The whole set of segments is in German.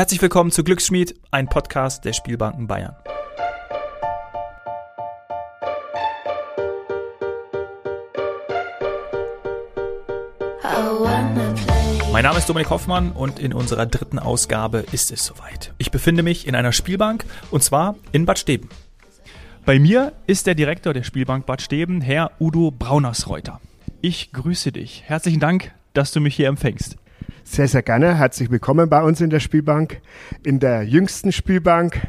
Herzlich willkommen zu Glücksschmied, ein Podcast der Spielbanken Bayern. Mein Name ist Dominik Hoffmann und in unserer dritten Ausgabe ist es soweit. Ich befinde mich in einer Spielbank und zwar in Bad Steben. Bei mir ist der Direktor der Spielbank Bad Steben, Herr Udo Braunersreuter. Ich grüße dich. Herzlichen Dank, dass du mich hier empfängst. Sehr, sehr gerne. Herzlich willkommen bei uns in der Spielbank, in der jüngsten Spielbank,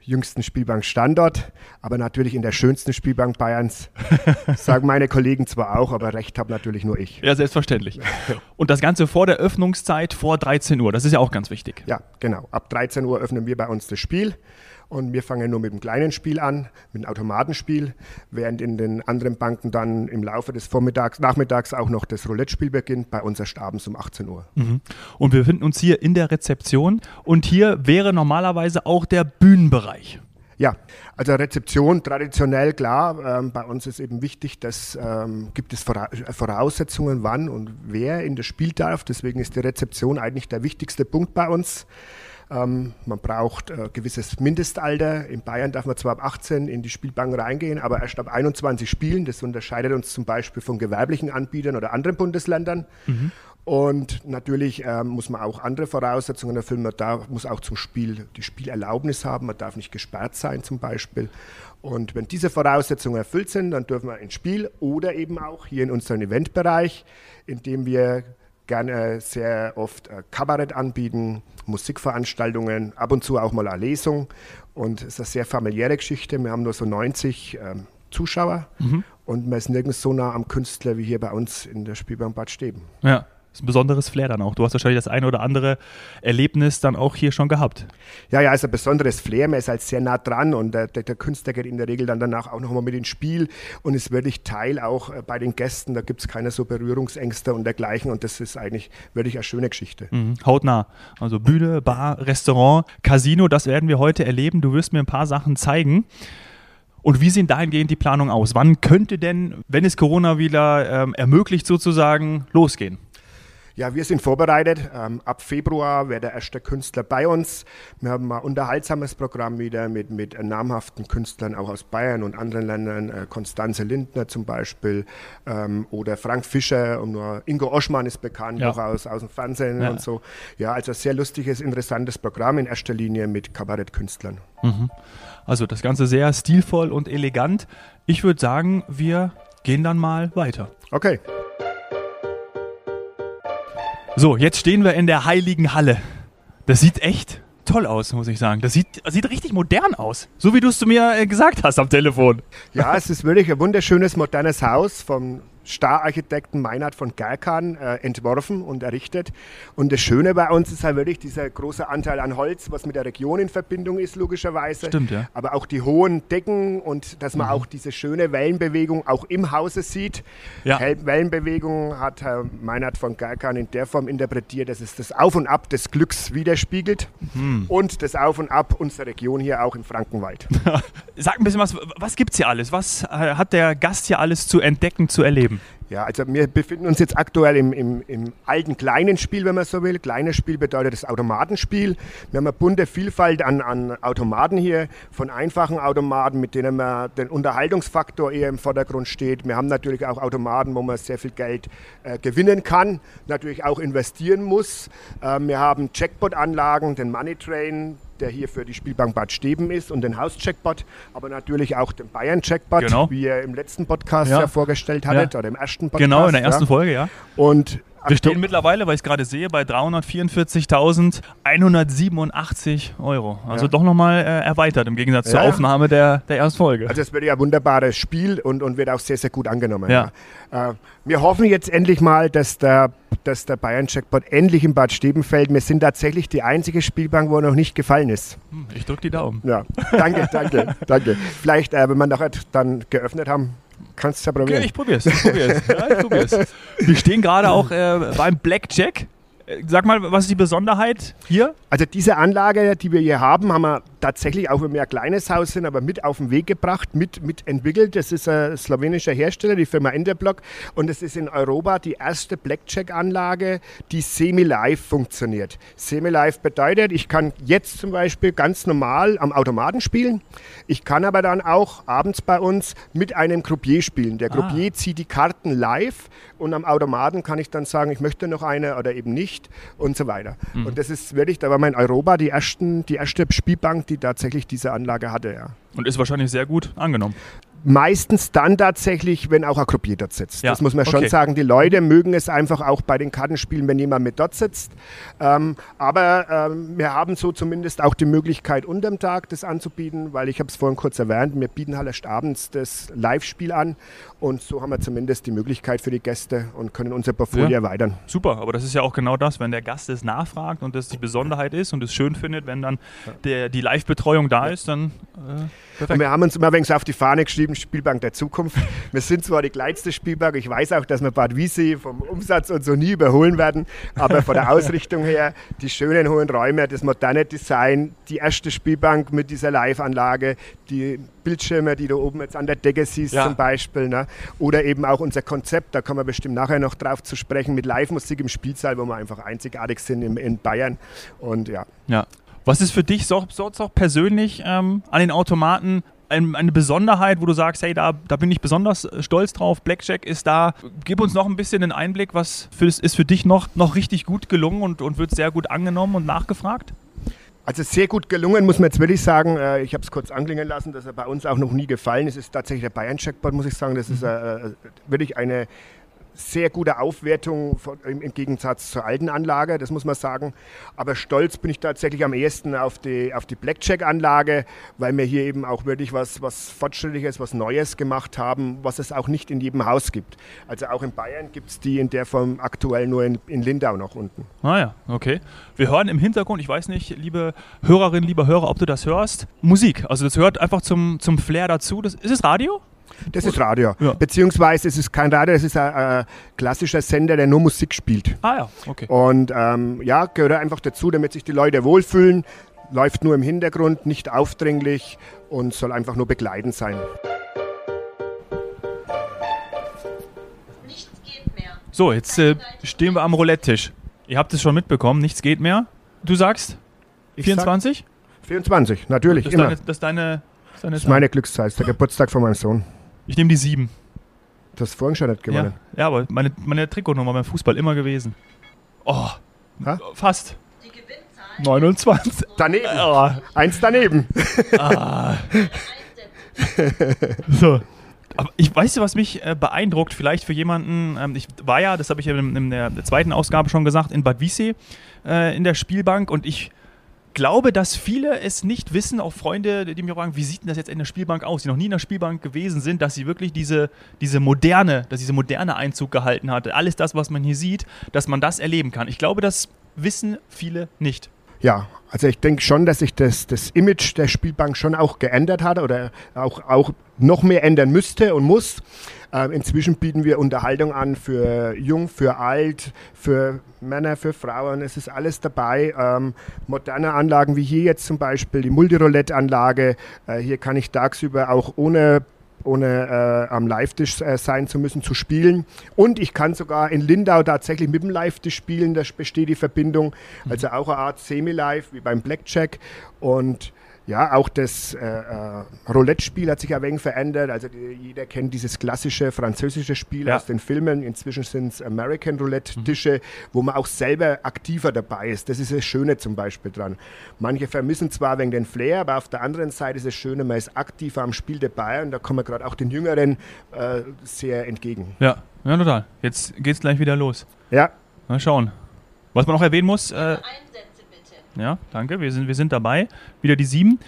jüngsten Spielbank-Standort, aber natürlich in der schönsten Spielbank Bayerns. Sagen meine Kollegen zwar auch, aber recht habe natürlich nur ich. Ja, selbstverständlich. Und das Ganze vor der Öffnungszeit, vor 13 Uhr. Das ist ja auch ganz wichtig. Ja, genau. Ab 13 Uhr öffnen wir bei uns das Spiel. Und wir fangen nur mit dem kleinen Spiel an, mit dem Automatenspiel, während in den anderen Banken dann im Laufe des Vormittags, Nachmittags auch noch das Roulette-Spiel beginnt, bei uns erst abends um 18 Uhr. Mhm. Und wir befinden uns hier in der Rezeption und hier wäre normalerweise auch der Bühnenbereich. Ja, also Rezeption traditionell klar. Ähm, bei uns ist eben wichtig, dass ähm, gibt es Voraussetzungen, wann und wer in das Spiel darf. Deswegen ist die Rezeption eigentlich der wichtigste Punkt bei uns. Ähm, man braucht äh, gewisses Mindestalter. In Bayern darf man zwar ab 18 in die Spielbank reingehen, aber erst ab 21 spielen. Das unterscheidet uns zum Beispiel von gewerblichen Anbietern oder anderen Bundesländern. Mhm. Und natürlich ähm, muss man auch andere Voraussetzungen erfüllen. Man darf, muss auch zum Spiel die Spielerlaubnis haben. Man darf nicht gesperrt sein zum Beispiel. Und wenn diese Voraussetzungen erfüllt sind, dann dürfen wir ins Spiel oder eben auch hier in unserem Eventbereich, in dem wir gerne sehr oft äh, Kabarett anbieten, Musikveranstaltungen, ab und zu auch mal eine Lesung. Und es ist eine sehr familiäre Geschichte. Wir haben nur so 90 ähm, Zuschauer mhm. und man ist nirgends so nah am Künstler wie hier bei uns in der Spielbank Bad Steben. Ja. Das ist ein besonderes Flair dann auch. Du hast wahrscheinlich das eine oder andere Erlebnis dann auch hier schon gehabt. Ja, ja, es ist ein besonderes Flair. Man ist halt sehr nah dran und der, der, der Künstler geht in der Regel dann danach auch nochmal mit ins Spiel und ist wirklich Teil auch äh, bei den Gästen. Da gibt es keine so Berührungsängste und dergleichen und das ist eigentlich wirklich eine schöne Geschichte. Mhm. Hautnah. Also Bühne, Bar, Restaurant, Casino, das werden wir heute erleben. Du wirst mir ein paar Sachen zeigen. Und wie sehen dahingehend die Planungen aus? Wann könnte denn, wenn es Corona wieder ähm, ermöglicht sozusagen, losgehen? Ja, wir sind vorbereitet. Ähm, ab Februar wäre der erste Künstler bei uns. Wir haben ein unterhaltsames Programm wieder mit, mit namhaften Künstlern auch aus Bayern und anderen Ländern. Äh, Konstanze Lindner zum Beispiel ähm, oder Frank Fischer und nur Ingo Oschmann ist bekannt, ja. auch aus, aus dem Fernsehen ja. und so. Ja, also sehr lustiges, interessantes Programm in erster Linie mit Kabarettkünstlern. Mhm. Also das Ganze sehr stilvoll und elegant. Ich würde sagen, wir gehen dann mal weiter. Okay. So, jetzt stehen wir in der heiligen Halle. Das sieht echt toll aus, muss ich sagen. Das sieht, sieht richtig modern aus. So wie du es zu mir äh, gesagt hast am Telefon. Ja, es ist wirklich ein wunderschönes, modernes Haus vom Stararchitekten Meinhard von Gerkan äh, entworfen und errichtet. Und das Schöne bei uns ist halt wirklich dieser große Anteil an Holz, was mit der Region in Verbindung ist, logischerweise. Stimmt, ja. Aber auch die hohen Decken und dass man mhm. auch diese schöne Wellenbewegung auch im Hause sieht. Ja. Wellenbewegung hat Herr Meinhard von Gerkan in der Form interpretiert, dass es das Auf und Ab des Glücks widerspiegelt mhm. und das Auf und Ab unserer Region hier auch im Frankenwald. Sag ein bisschen was, was gibt es hier alles? Was äh, hat der Gast hier alles zu entdecken, zu erleben? Ja, also wir befinden uns jetzt aktuell im, im, im, alten kleinen Spiel, wenn man so will. Kleines Spiel bedeutet das Automatenspiel. Wir haben eine bunte Vielfalt an, an Automaten hier, von einfachen Automaten, mit denen man den Unterhaltungsfaktor eher im Vordergrund steht. Wir haben natürlich auch Automaten, wo man sehr viel Geld äh, gewinnen kann, natürlich auch investieren muss. Äh, wir haben Jackpot-Anlagen, den Money Train, der hier für die Spielbank Bad Steben ist und den Haus-Jackpot, aber natürlich auch den Bayern-Jackpot, genau. wie ihr im letzten Podcast ja. ja vorgestellt hattet ja. oder im ersten Podcast. Genau, in der ersten. Folge, ja. Und wir stehen mittlerweile, weil ich es gerade sehe, bei 344.187 Euro. Also ja. doch nochmal äh, erweitert im Gegensatz ja. zur Aufnahme der, der ersten Folge. Also es wird ja ein wunderbares Spiel und, und wird auch sehr, sehr gut angenommen. Ja. Äh, wir hoffen jetzt endlich mal, dass der, dass der Bayern-Jackpot endlich im Bad Steben fällt. Wir sind tatsächlich die einzige Spielbank, wo er noch nicht gefallen ist. Hm, ich drücke die Daumen. Ja, danke, danke, danke. Vielleicht, äh, wenn wir nachher dann geöffnet haben, Kannst du ja probieren. Okay, ich probier's. Ich probier's. ja, ich probier's. Wir stehen gerade auch äh, beim Blackjack. Sag mal, was ist die Besonderheit hier? Also diese Anlage, die wir hier haben, haben wir tatsächlich, auch wenn wir ein kleines Haus sind, aber mit auf den Weg gebracht, mit, mit entwickelt. Das ist ein slowenischer Hersteller, die Firma Enderblock. Und es ist in Europa die erste Blackjack-Anlage, die semi-live funktioniert. Semi-live bedeutet, ich kann jetzt zum Beispiel ganz normal am Automaten spielen. Ich kann aber dann auch abends bei uns mit einem Croupier spielen. Der Croupier ah. zieht die Karten live und am Automaten kann ich dann sagen, ich möchte noch eine oder eben nicht und so weiter. Mhm. Und das ist wirklich, da war mein Europa die, ersten, die erste Spielbank, die tatsächlich diese Anlage hatte. Ja. Und ist wahrscheinlich sehr gut angenommen meistens dann tatsächlich, wenn auch ein Gruppier dort sitzt. Ja, das muss man schon okay. sagen. Die Leute mögen es einfach auch bei den Kartenspielen, wenn jemand mit dort sitzt. Ähm, aber ähm, wir haben so zumindest auch die Möglichkeit, unterm Tag das anzubieten, weil ich habe es vorhin kurz erwähnt, wir bieten halt erst abends das Live-Spiel an und so haben wir zumindest die Möglichkeit für die Gäste und können unser Portfolio ja. erweitern. Super, aber das ist ja auch genau das, wenn der Gast es nachfragt und das die Besonderheit ist und es schön findet, wenn dann der, die Live-Betreuung da ist, dann äh, Perfekt. Und wir haben uns immer wenigstens auf die Fahne geschrieben, Spielbank der Zukunft. Wir sind zwar die kleinste Spielbank, ich weiß auch, dass wir Bad Wiese vom Umsatz und so nie überholen werden, aber von der Ausrichtung her, die schönen hohen Räume, das moderne Design, die erste Spielbank mit dieser Live-Anlage, die Bildschirme, die du oben jetzt an der Decke siehst ja. zum Beispiel, ne? oder eben auch unser Konzept, da kommen wir bestimmt nachher noch drauf zu sprechen, mit Live-Musik im Spielsaal, wo wir einfach einzigartig sind in, in Bayern und ja. Ja, was ist für dich so, so, so persönlich ähm, an den Automaten ein, eine Besonderheit, wo du sagst, hey, da, da bin ich besonders stolz drauf. Blackjack ist da. Gib uns noch ein bisschen einen Einblick, was für, ist für dich noch, noch richtig gut gelungen und, und wird sehr gut angenommen und nachgefragt? Also sehr gut gelungen, muss man jetzt wirklich sagen. Äh, ich habe es kurz anklingen lassen, dass er bei uns auch noch nie gefallen ist. Es ist tatsächlich der Bayern-Checkpot, muss ich sagen. Das ist mhm. wirklich eine sehr gute Aufwertung im Gegensatz zur alten Anlage, das muss man sagen. Aber stolz bin ich tatsächlich am ehesten auf die, auf die Blackjack-Anlage, weil wir hier eben auch wirklich was, was Fortschrittliches, was Neues gemacht haben, was es auch nicht in jedem Haus gibt. Also auch in Bayern gibt es die in der Form aktuell nur in, in Lindau noch unten. Ah ja, okay. Wir hören im Hintergrund, ich weiß nicht, liebe Hörerinnen, lieber Hörer, ob du das hörst, Musik. Also das gehört einfach zum, zum Flair dazu. Das, ist es Radio? Das ist Radio. Ja. Beziehungsweise es ist kein Radio, es ist ein äh, klassischer Sender, der nur Musik spielt. Ah ja, okay. Und ähm, ja, gehört einfach dazu, damit sich die Leute wohlfühlen. Läuft nur im Hintergrund, nicht aufdringlich und soll einfach nur begleitend sein. Nichts geht mehr. So, jetzt äh, stehen wir am Roulette-Tisch. Ihr habt es schon mitbekommen, nichts geht mehr. Du sagst ich 24? Sag 24, natürlich. Das immer. Deine, das ist deine, das ist meine Glückszeit, der Geburtstag von meinem Sohn. Ich nehme die sieben. Du hast vorhin schon nicht gewonnen. Ja, ja aber meine, meine Trikotnummer beim Fußball immer gewesen. Oh, ha? fast. Die Gewinnzahl? 29. Daneben. Oh. Eins daneben. Ah. so. Aber ich weiß, was mich äh, beeindruckt, vielleicht für jemanden, ähm, ich war ja, das habe ich ja in, in, der zweiten Ausgabe schon gesagt, in Bad Wiessee äh, in der Spielbank und ich glaube, dass viele es nicht wissen, auch Freunde, die mir fragen, wie sieht denn das jetzt in der Spielbank aus, die noch nie in der Spielbank gewesen sind, dass sie wirklich diese, diese moderne, dass diese moderne Einzug gehalten hat. Alles das, was man hier sieht, dass man das erleben kann. Ich glaube, das wissen viele nicht. Ja, also ich denke schon, dass sich das, das Image der Spielbank schon auch geändert hat oder auch, auch noch mehr ändern müsste und muss. Ähm, inzwischen bieten wir Unterhaltung an für jung, für alt, für Männer, für Frauen. Es ist alles dabei. Ähm, moderne Anlagen wie hier jetzt zum Beispiel die Multiroulette-Anlage. Äh, hier kann ich tagsüber auch ohne ohne äh, am Live-Tisch äh, sein zu müssen, zu spielen. Und ich kann sogar in Lindau tatsächlich mit dem Live-Tisch spielen, da besteht die Verbindung. Also auch eine Art Semi-Live wie beim Blackjack. Und ja, auch das äh, äh, Roulette-Spiel hat sich ein wenig verändert. Also die, jeder kennt dieses klassische französische Spiel ja. aus den Filmen. Inzwischen sind es American Roulette-Tische, mhm. wo man auch selber aktiver dabei ist. Das ist das Schöne zum Beispiel dran. Manche vermissen zwar wegen den Flair, aber auf der anderen Seite ist es Schöne, man ist aktiver am Spiel dabei und da kommen wir gerade auch den Jüngeren äh, sehr entgegen. Ja, ja, total. Jetzt geht es gleich wieder los. Ja. Mal schauen. Was man noch erwähnen muss. Äh, ja, danke. Wir sind, wir sind dabei. Wieder die sieben.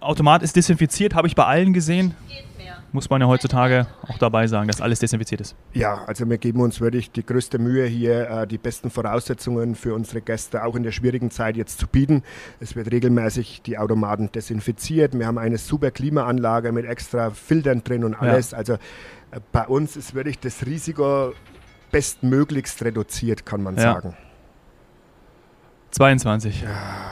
Automat ist desinfiziert, habe ich bei allen gesehen. Muss man ja heutzutage auch dabei sagen, dass alles desinfiziert ist. Ja, also wir geben uns wirklich die größte Mühe hier, äh, die besten Voraussetzungen für unsere Gäste auch in der schwierigen Zeit jetzt zu bieten. Es wird regelmäßig die Automaten desinfiziert. Wir haben eine super Klimaanlage mit extra Filtern drin und alles. Ja. Also äh, bei uns ist wirklich das Risiko bestmöglichst reduziert, kann man ja. sagen. 22. Ja.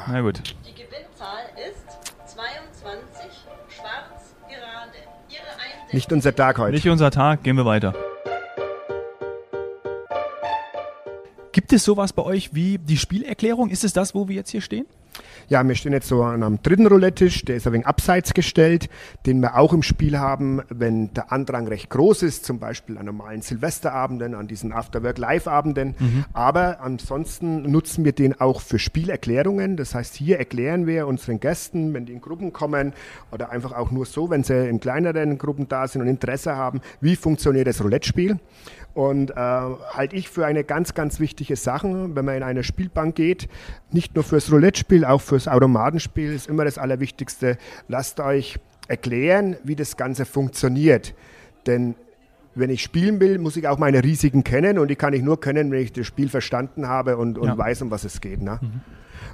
Na gut. Die Gewinnzahl ist 22 schwarz gerade. Ihre Eindeckung Nicht unser Tag heute. Nicht unser Tag, gehen wir weiter. Gibt es sowas bei euch wie die Spielerklärung? Ist es das, wo wir jetzt hier stehen? Ja, wir stehen jetzt so an einem dritten Roulette-Tisch, der ist ein wenig abseits gestellt, den wir auch im Spiel haben, wenn der Andrang recht groß ist, zum Beispiel an normalen Silvesterabenden, an diesen Afterwork-Live-Abenden. Mhm. Aber ansonsten nutzen wir den auch für Spielerklärungen. Das heißt, hier erklären wir unseren Gästen, wenn die in Gruppen kommen oder einfach auch nur so, wenn sie in kleineren Gruppen da sind und Interesse haben, wie funktioniert das Roulette-Spiel. Und äh, halte ich für eine ganz, ganz wichtige Sache, wenn man in eine Spielbank geht, nicht nur fürs Roulette-Spiel, auch fürs Automatenspiel ist immer das Allerwichtigste. Lasst euch erklären, wie das Ganze funktioniert. Denn wenn ich spielen will, muss ich auch meine Risiken kennen und die kann ich nur kennen, wenn ich das Spiel verstanden habe und, und ja. weiß, um was es geht. Ne? Mhm.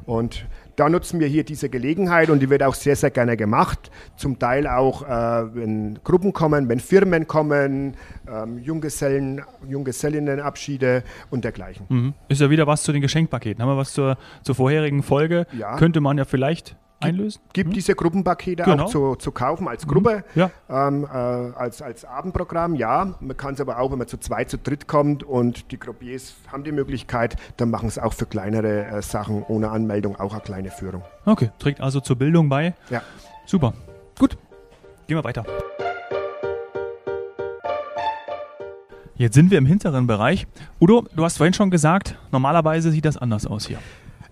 Und da nutzen wir hier diese Gelegenheit und die wird auch sehr, sehr gerne gemacht. Zum Teil auch, äh, wenn Gruppen kommen, wenn Firmen kommen, ähm, Junggesellen, Junggesellinnenabschiede und dergleichen. Mhm. Ist ja wieder was zu den Geschenkpaketen. Haben wir was zur, zur vorherigen Folge? Ja. Könnte man ja vielleicht einlösen? Gibt hm? diese Gruppenpakete genau. auch zu, zu kaufen als Gruppe, mhm. ja. ähm, äh, als, als Abendprogramm, ja. Man kann es aber auch, wenn man zu zweit, zu dritt kommt und die Gruppiers haben die Möglichkeit, dann machen es auch für kleinere äh, Sachen ohne Anmeldung auch eine kleine Führung. Okay, trägt also zur Bildung bei. Ja. Super. Gut, gehen wir weiter. Jetzt sind wir im hinteren Bereich. Udo, du hast vorhin schon gesagt, normalerweise sieht das anders aus hier.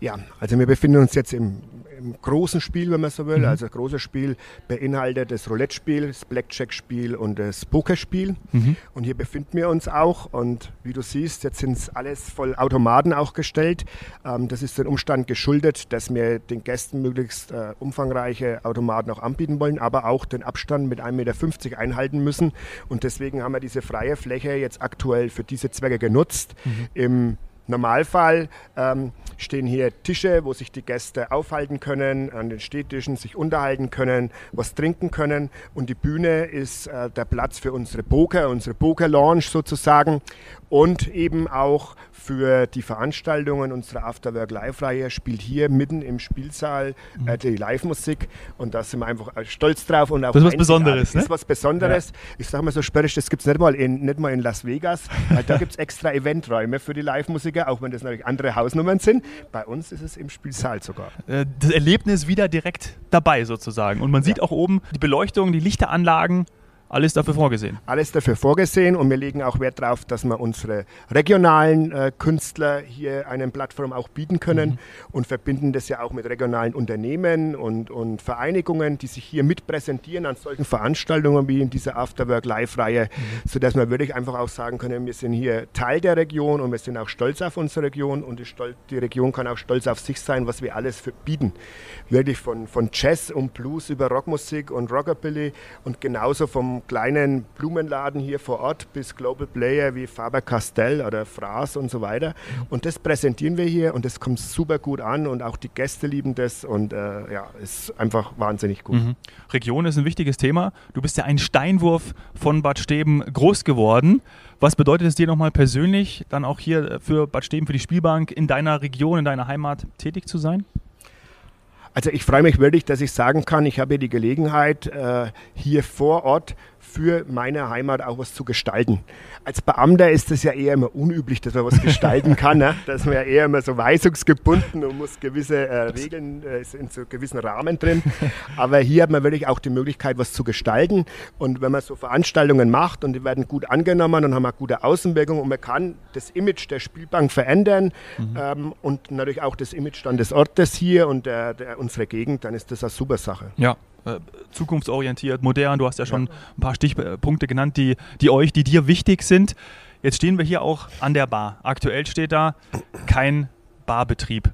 Ja, also wir befinden uns jetzt im im großen Spiel, wenn man so will. Mhm. Also das große Spiel beinhaltet das Roulette-Spiel, das Blackjack-Spiel und das Pokerspiel. Mhm. Und hier befinden wir uns auch. Und wie du siehst, jetzt sind es alles voll Automaten auch gestellt. Ähm, das ist dem Umstand geschuldet, dass wir den Gästen möglichst äh, umfangreiche Automaten auch anbieten wollen, aber auch den Abstand mit 1,50 Meter einhalten müssen. Und deswegen haben wir diese freie Fläche jetzt aktuell für diese Zwecke genutzt. Mhm. Im Normalfall ähm, stehen hier Tische, wo sich die Gäste aufhalten können, an den Stehtischen sich unterhalten können, was trinken können. Und die Bühne ist äh, der Platz für unsere Poker, unsere Poker-Lounge sozusagen und eben auch für die Veranstaltungen unserer Afterwork Live-Reihe spielt hier mitten im Spielsaal äh, die Live-Musik und da sind wir einfach äh, stolz drauf. Und auch das ist was Besonderes, ne? Das ist was Besonderes. Ja. Ich sage mal so sperrig, das gibt es nicht mal in, nicht mal in Las Vegas, da gibt es extra Eventräume für die Live-Musiker, auch wenn das natürlich andere Hausnummern sind. Bei uns ist es im Spielsaal sogar. Äh, das Erlebnis wieder direkt dabei sozusagen und man sieht ja. auch oben die Beleuchtung, die Lichteranlagen, alles dafür vorgesehen. Alles dafür vorgesehen und wir legen auch Wert darauf, dass wir unsere regionalen äh, Künstler hier eine Plattform auch bieten können mhm. und verbinden das ja auch mit regionalen Unternehmen und, und Vereinigungen, die sich hier mit präsentieren an solchen Veranstaltungen wie in dieser Afterwork Live-Reihe, mhm. sodass wir wirklich einfach auch sagen können, wir sind hier Teil der Region und wir sind auch stolz auf unsere Region und die, Stol die Region kann auch stolz auf sich sein, was wir alles für bieten. Wirklich von, von Jazz und Blues über Rockmusik und Rockabilly und genauso vom kleinen Blumenladen hier vor Ort bis Global Player wie Faber-Castell oder Fraß und so weiter. Und das präsentieren wir hier und das kommt super gut an und auch die Gäste lieben das und äh, ja, ist einfach wahnsinnig gut. Mhm. Region ist ein wichtiges Thema. Du bist ja ein Steinwurf von Bad Steben groß geworden. Was bedeutet es dir nochmal persönlich, dann auch hier für Bad Steben, für die Spielbank in deiner Region, in deiner Heimat tätig zu sein? Also ich freue mich wirklich, dass ich sagen kann, ich habe die Gelegenheit, äh, hier vor Ort für meine Heimat auch was zu gestalten. Als Beamter ist es ja eher immer unüblich, dass man was gestalten kann. Ne? Dass man ja eher immer so weisungsgebunden und muss gewisse äh, Regeln äh, in so gewissen Rahmen drin. Aber hier hat man wirklich auch die Möglichkeit, was zu gestalten. Und wenn man so Veranstaltungen macht und die werden gut angenommen und haben eine gute Außenwirkung und man kann das Image der Spielbank verändern mhm. ähm, und natürlich auch das Image dann des Ortes hier und der, der, unserer Gegend, dann ist das eine super Sache. Ja, äh, zukunftsorientiert, modern. Du hast ja schon ja. ein paar Stichpunkte genannt, die, die euch, die dir wichtig sind. Jetzt stehen wir hier auch an der Bar. Aktuell steht da kein Barbetrieb.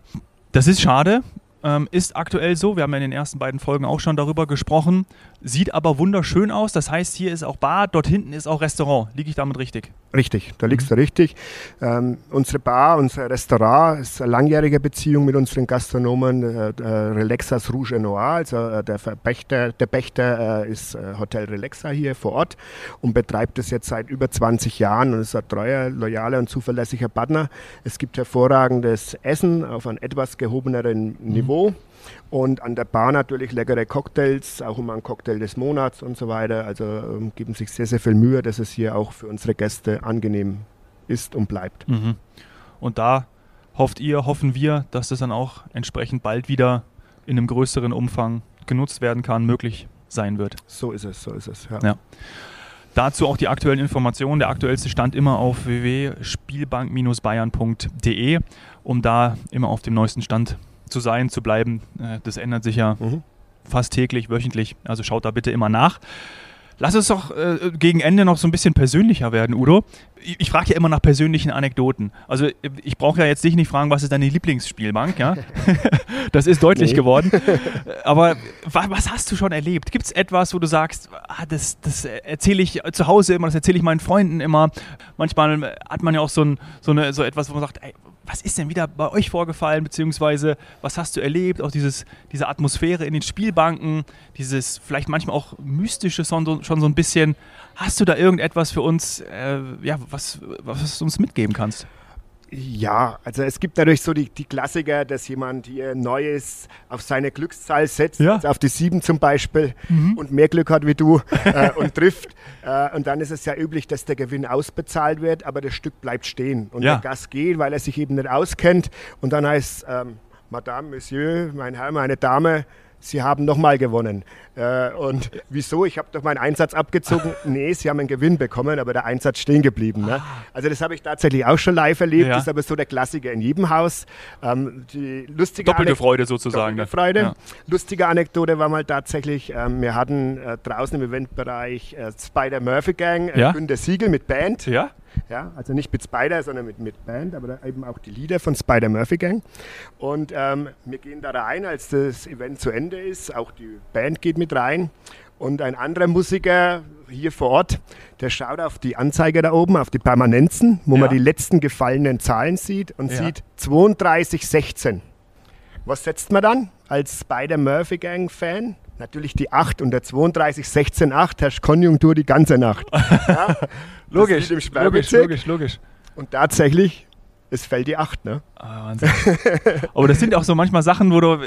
Das ist schade, ähm, ist aktuell so. Wir haben ja in den ersten beiden Folgen auch schon darüber gesprochen. Sieht aber wunderschön aus. Das heißt, hier ist auch Bar, dort hinten ist auch Restaurant. Liege ich damit richtig? Richtig, da liegst du richtig. Ähm, unsere Bar, unser Restaurant ist eine langjährige Beziehung mit unseren Gastronomen. Äh, äh, Relaxas Rouge Noir, also äh, der, Pächter, der Pächter äh, ist äh, Hotel Relaxa hier vor Ort und betreibt es jetzt seit über 20 Jahren und ist ein treuer, loyaler und zuverlässiger Partner. Es gibt hervorragendes Essen auf einem etwas gehobeneren Niveau. Und an der Bar natürlich leckere Cocktails, auch immer ein Cocktail des Monats und so weiter. Also ähm, geben sich sehr, sehr viel Mühe, dass es hier auch für unsere Gäste angenehm ist und bleibt. Mhm. Und da hofft ihr, hoffen wir, dass das dann auch entsprechend bald wieder in einem größeren Umfang genutzt werden kann, möglich sein wird. So ist es, so ist es. Ja. Ja. Dazu auch die aktuellen Informationen. Der aktuellste Stand immer auf www.spielbank-bayern.de, um da immer auf dem neuesten Stand zu sein, zu bleiben. Äh, Das ändert sich ja Mhm. fast täglich, wöchentlich. Also schaut da bitte immer nach. Lass es doch äh, gegen Ende noch so ein bisschen persönlicher werden, Udo. Ich, ich frage ja immer nach persönlichen Anekdoten. Also ich brauche ja jetzt dich nicht fragen, was ist deine Lieblingsspielbank, ja? das ist deutlich Nee. geworden. Aber wa was hast du schon erlebt? Gibt es etwas, wo du sagst, ah, das, das erzähle ich zu Hause immer, das erzähle ich meinen Freunden immer. Manchmal hat man ja auch so, ein, so, eine, so etwas, wo man sagt, ey, was ist denn wieder bei euch vorgefallen, beziehungsweise was hast du erlebt, auch dieses, diese Atmosphäre in den Spielbanken, dieses vielleicht manchmal auch mystische schon so, schon so ein bisschen. Hast du da irgendetwas für uns, äh, ja, was, was du uns mitgeben kannst? Ja, also es gibt natürlich so die, die Klassiker, dass jemand hier Neues auf seine Glückszahl setzt, Ja. also auf die sieben zum Beispiel, und mehr Glück hat wie du äh, und trifft. Äh, und dann ist es ja üblich, dass der Gewinn ausbezahlt wird, aber das Stück bleibt stehen. Und Ja. der Gast geht, weil er sich eben nicht auskennt. Und dann heißt ähm, Madame, Monsieur, mein Herr, meine Dame, Sie haben nochmal gewonnen. Äh, und wieso? Ich habe doch meinen Einsatz abgezogen. Nee, Sie haben einen Gewinn bekommen, aber der Einsatz stehen geblieben. Ne? Also das habe ich tatsächlich auch schon live erlebt. Ja. Das ist aber so der Klassiker in jedem Haus. Ähm, die lustige Doppelte Anek- Freude sozusagen. Doppelte ne? Freude. Ja. Lustige Anekdote war mal tatsächlich, ähm, wir hatten äh, draußen im Eventbereich äh, Spider Murphy Gang, äh, Ja. Günter Siegel mit Band. Ja? Ja, also nicht mit Spider, sondern mit, mit Band, aber eben auch die Lieder von Spider Murphy Gang. Und ähm, wir gehen da rein, als das Event zu Ende ist. Auch die Band geht mit rein. Und ein anderer Musiker hier vor Ort, der schaut auf die Anzeige da oben, auf die Permanenzen, wo Ja. man die letzten gefallenen Zahlen sieht und Ja. sieht 3216. Was setzt man dann als Spider Murphy Gang Fan? Natürlich die 8 und der 32 16 8 herrscht Konjunktur die ganze Nacht. Ja, Logisch, logisch, logisch, logisch. Und tatsächlich, es fällt die 8, ne? Ah, Wahnsinn. Aber das sind auch so manchmal Sachen, wo du,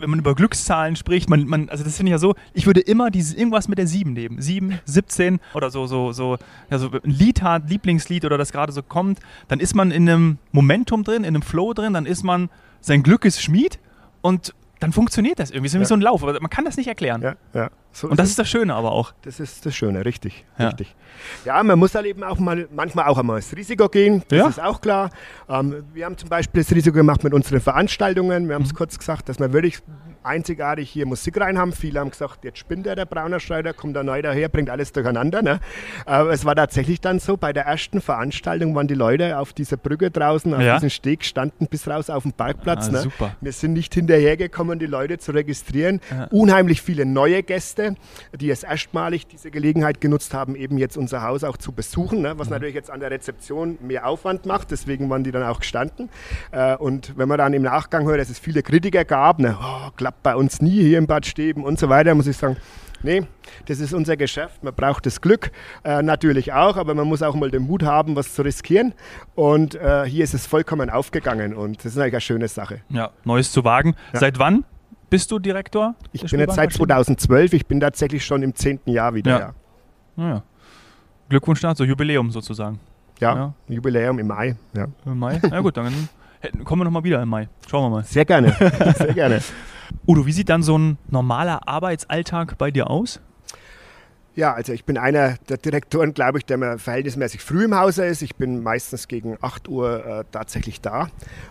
wenn man über Glückszahlen spricht, man, man also das finde ich ja so, ich würde immer dieses irgendwas mit der 7 nehmen. 7, 17 oder so, so, so, ja, so ein Lied hat, Lieblingslied oder das gerade so kommt, dann ist man in einem Momentum drin, in einem Flow drin, dann ist man, sein Glück ist Schmied und dann funktioniert das irgendwie. Es ist irgendwie Ja. so ein Lauf, aber man kann das nicht erklären. Ja, ja. So Und das ist das Schöne aber auch. Das ist das Schöne, richtig. Ja. richtig. Ja, man muss halt eben auch mal, manchmal auch einmal das Risiko gehen, das Ja. ist auch klar. Ähm, wir haben zum Beispiel das Risiko gemacht mit unseren Veranstaltungen. Wir haben Mhm. es kurz gesagt, dass wir wirklich einzigartig hier Musik rein haben. Viele haben gesagt, jetzt spinnt er, der Brauner Schneider, kommt da neu daher, bringt alles durcheinander. Ne? Aber es war tatsächlich dann so, bei der ersten Veranstaltung waren die Leute auf dieser Brücke draußen, auf Ja. diesem Steg, standen bis raus auf dem Parkplatz. Ah, ne? super. Wir sind nicht hinterhergekommen, die Leute zu registrieren. Ja. Unheimlich viele neue Gäste, die es erstmalig diese Gelegenheit genutzt haben, eben jetzt unser Haus auch zu besuchen, ne? Mhm. was natürlich jetzt an der Rezeption mehr Aufwand macht. Deswegen waren die dann auch gestanden. Äh, und wenn man dann im Nachgang hört, dass es viele Kritiker gab, ne? oh, klappt bei uns nie hier im Bad Steben und so weiter, muss ich sagen, Nee, das ist unser Geschäft. Man braucht das Glück äh, natürlich auch, aber man muss auch mal den Mut haben, was zu riskieren. Und äh, hier ist es vollkommen aufgegangen und das ist eine schöne Sache. Ja, Neues zu wagen. Ja. Seit wann bist du Direktor? Ich bin jetzt seit Spielbank? 2012, ich bin tatsächlich schon im zehnten Jahr wieder. Ja. Ja, Naja. Glückwunsch dazu, Jubiläum sozusagen. ja. Ja. Jubiläum im Mai. Ja. Im Mai? Na gut, dann kommen wir nochmal wieder im Mai. Schauen wir mal. Sehr gerne, sehr gerne. Udo, wie sieht dann so ein normaler Arbeitsalltag bei dir aus? Ja, also ich bin einer der Direktoren, glaube ich, der mir verhältnismäßig früh im Hause ist. Ich bin meistens gegen 8 Uhr äh, tatsächlich da.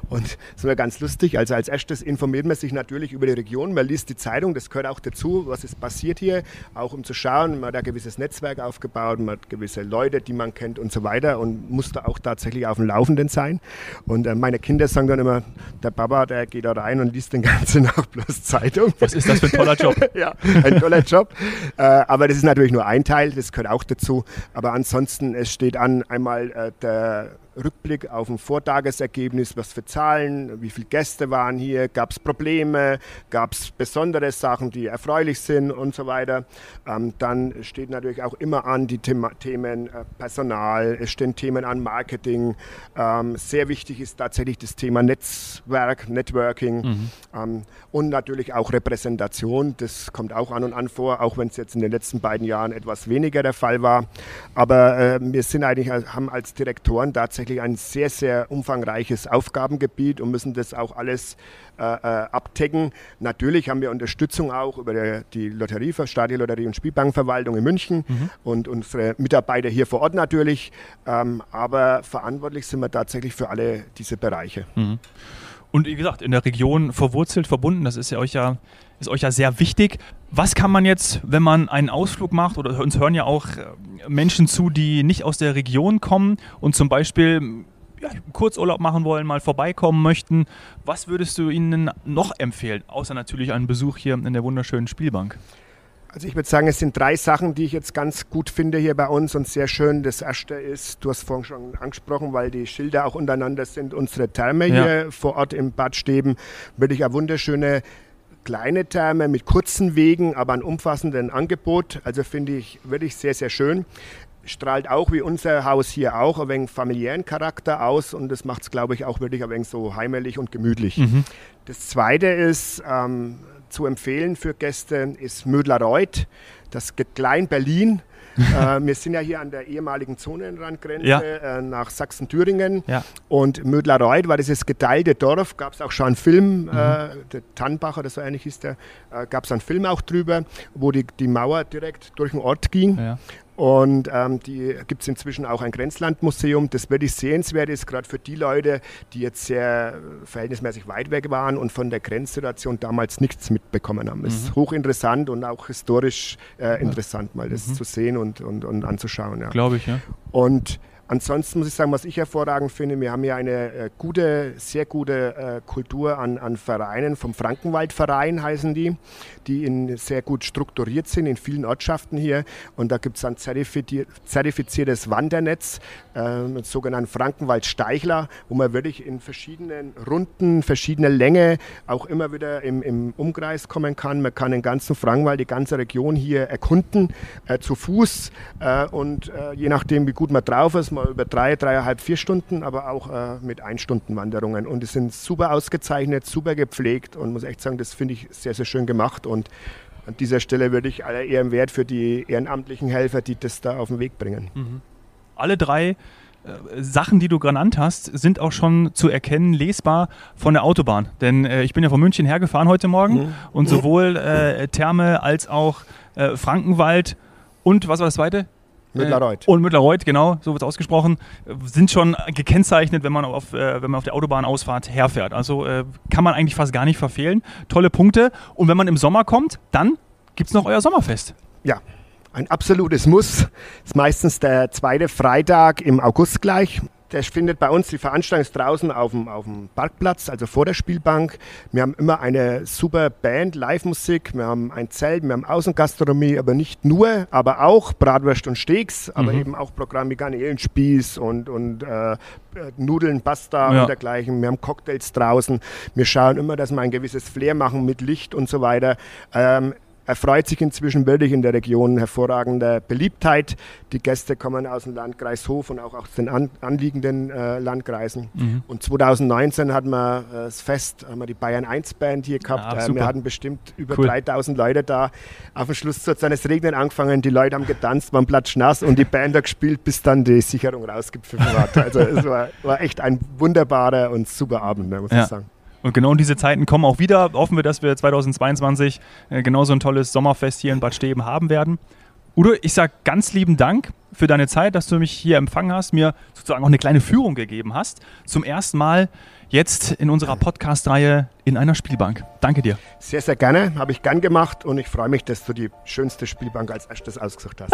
Und das ist immer ganz lustig. Also als erstes informiert man sich natürlich über die Region. Man liest die Zeitung, das gehört auch dazu, was ist passiert hier. Auch um zu schauen, man hat ein gewisses Netzwerk aufgebaut, man hat gewisse Leute, die man kennt und so weiter und muss da auch tatsächlich auf dem Laufenden sein. Und äh, meine Kinder sagen dann immer, der Papa, der geht da rein und liest den ganzen Tag bloß Zeitung. Was ist das für ein toller Job? ja, ein toller Job. Äh, aber das ist natürlich nur ein Teil, das gehört auch dazu. Aber ansonsten, es steht an einmal äh, der Rückblick auf ein Vortagesergebnis, was für Zahlen, wie viele Gäste waren hier, gab es Probleme, gab es besondere Sachen, die erfreulich sind und so weiter. Ähm, dann steht natürlich auch immer an die Thema, Themen äh, Personal, es stehen Themen an Marketing. Ähm, sehr wichtig ist tatsächlich das Thema Netzwerk, Networking mhm. ähm, und natürlich auch Repräsentation. Das kommt auch an und an vor, auch wenn es jetzt in den letzten beiden Jahren etwas weniger der Fall war. Aber äh, wir sind eigentlich, haben als Direktoren tatsächlich ein sehr, sehr umfangreiches Aufgabengebiet und müssen das auch alles äh, äh abdecken. Natürlich haben wir Unterstützung auch über die Lotterie, Stadiolotterie und Spielbankverwaltung in München mhm. und unsere Mitarbeiter hier vor Ort natürlich. Ähm, aber verantwortlich sind wir tatsächlich für alle diese Bereiche. Mhm. Und wie gesagt, in der Region verwurzelt, verbunden, das ist ja euch ja, ist euch ja sehr wichtig. Was kann man jetzt, wenn man einen Ausflug macht, oder uns hören ja auch äh, Menschen zu, die nicht aus der Region kommen und zum Beispiel ja, Kurzurlaub machen wollen, mal vorbeikommen möchten, was würdest du ihnen noch empfehlen, außer natürlich einen Besuch hier in der wunderschönen Spielbank? Also ich würde sagen, es sind drei Sachen, die ich jetzt ganz gut finde hier bei uns und sehr schön. Das erste ist, du hast vorhin schon angesprochen, weil die Schilder auch untereinander sind, unsere Therme ja. hier vor Ort im Bad Steben. Wirklich eine wunderschöne kleine Therme mit kurzen Wegen, aber ein umfassenden Angebot. Also finde ich wirklich sehr, sehr schön strahlt auch wie unser Haus hier auch ein wenig familiären Charakter aus und das macht es, glaube ich, auch wirklich ein wenig so heimelig und gemütlich. Mhm. Das zweite ist, ähm, zu empfehlen für Gäste ist Mödlerreuth, das Klein Berlin. äh, wir sind ja hier an der ehemaligen Zonenrandgrenze ja. äh, nach Sachsen-Thüringen. Ja. Und Mödlerreuth war dieses geteilte Dorf, gab es auch schon einen Film, mhm. äh, der Tannbacher, das so ähnlich hieß der, äh, gab es einen Film auch drüber, wo die, die Mauer direkt durch den Ort ging. Ja. Und ähm, die gibt es inzwischen auch ein Grenzlandmuseum, das wirklich sehenswert ist, gerade für die Leute, die jetzt sehr verhältnismäßig weit weg waren und von der Grenzsituation damals nichts mitbekommen haben. Mhm. ist hochinteressant und auch historisch äh, interessant, mal das mhm. zu sehen und, und, und anzuschauen. Ja. Glaube ich, ja. Und Ansonsten muss ich sagen, was ich hervorragend finde, wir haben ja eine äh, gute, sehr gute äh, Kultur an, an Vereinen, vom Frankenwaldverein heißen die, die in, sehr gut strukturiert sind in vielen Ortschaften hier. Und da gibt es ein zertifiziertes Wandernetz, äh, sogenannten Frankenwald-Steichler, wo man wirklich in verschiedenen Runden, verschiedener Länge auch immer wieder im, im Umkreis kommen kann. Man kann den ganzen Frankenwald, die ganze Region hier erkunden, äh, zu Fuß. Äh, und äh, je nachdem, wie gut man drauf ist, mal über drei, dreieinhalb, vier Stunden, aber auch äh, mit Ein-Stunden-Wanderungen. Und die sind super ausgezeichnet, super gepflegt und muss echt sagen, das finde ich sehr, sehr schön gemacht. Und an dieser Stelle würde ich aller Ehren wert für die ehrenamtlichen Helfer, die das da auf den Weg bringen. Mhm. Alle drei äh, Sachen, die du genannt hast, sind auch schon zu erkennen, lesbar von der Autobahn. Denn äh, ich bin ja von München hergefahren heute Morgen mhm. und sowohl äh, Therme als auch äh, Frankenwald und was war das zweite? Mütterreuth. Und Mütterreuth, genau, so wird es ausgesprochen, sind schon gekennzeichnet, wenn man auf, äh, wenn man auf der Autobahnausfahrt herfährt. Also äh, kann man eigentlich fast gar nicht verfehlen. Tolle Punkte. Und wenn man im Sommer kommt, dann gibt es noch euer Sommerfest. Ja, ein absolutes Muss. Ist meistens der zweite Freitag im August gleich. Der findet bei uns, die Veranstaltung ist draußen auf dem, auf dem Parkplatz, also vor der Spielbank. Wir haben immer eine super Band, Live-Musik, wir haben ein Zelt, wir haben Außengastronomie, aber nicht nur, aber auch Bratwurst und Steaks, aber mhm. eben auch Programme wie Garnelenspieß und, und äh, Nudeln, Pasta ja. und dergleichen. Wir haben Cocktails draußen. Wir schauen immer, dass wir ein gewisses Flair machen mit Licht und so weiter. Ähm, erfreut sich inzwischen wirklich in der Region hervorragender Beliebtheit. Die Gäste kommen aus dem Landkreis Hof und auch aus den an, anliegenden äh, Landkreisen. Mhm. Und 2019 hatten wir äh, das Fest, haben wir die Bayern 1 Band hier gehabt. Ja, äh, wir hatten bestimmt über cool. 3000 Leute da. Auf dem Schluss hat es Regnen angefangen, die Leute haben getanzt, waren platschnass und die Band hat gespielt, bis dann die Sicherung rausgepfiffen hat. Also es war, war echt ein wunderbarer und super Abend, muss ja. ich sagen. Und genau diese Zeiten kommen auch wieder. Hoffen wir, dass wir 2022 äh, genauso ein tolles Sommerfest hier in Bad Steben haben werden. Udo, ich sage ganz lieben Dank für deine Zeit, dass du mich hier empfangen hast, mir sozusagen auch eine kleine Führung gegeben hast. Zum ersten Mal jetzt in unserer Podcast-Reihe in einer Spielbank. Danke dir. Sehr, sehr gerne. Habe ich gern gemacht und ich freue mich, dass du die schönste Spielbank als erstes ausgesucht hast.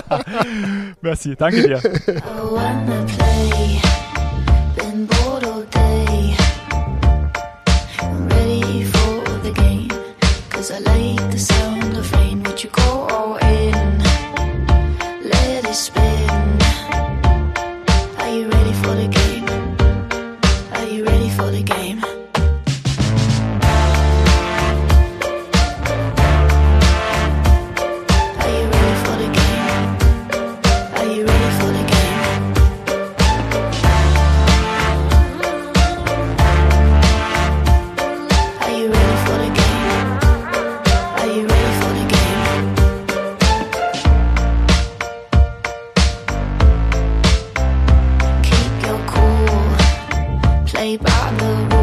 Merci, danke dir. by the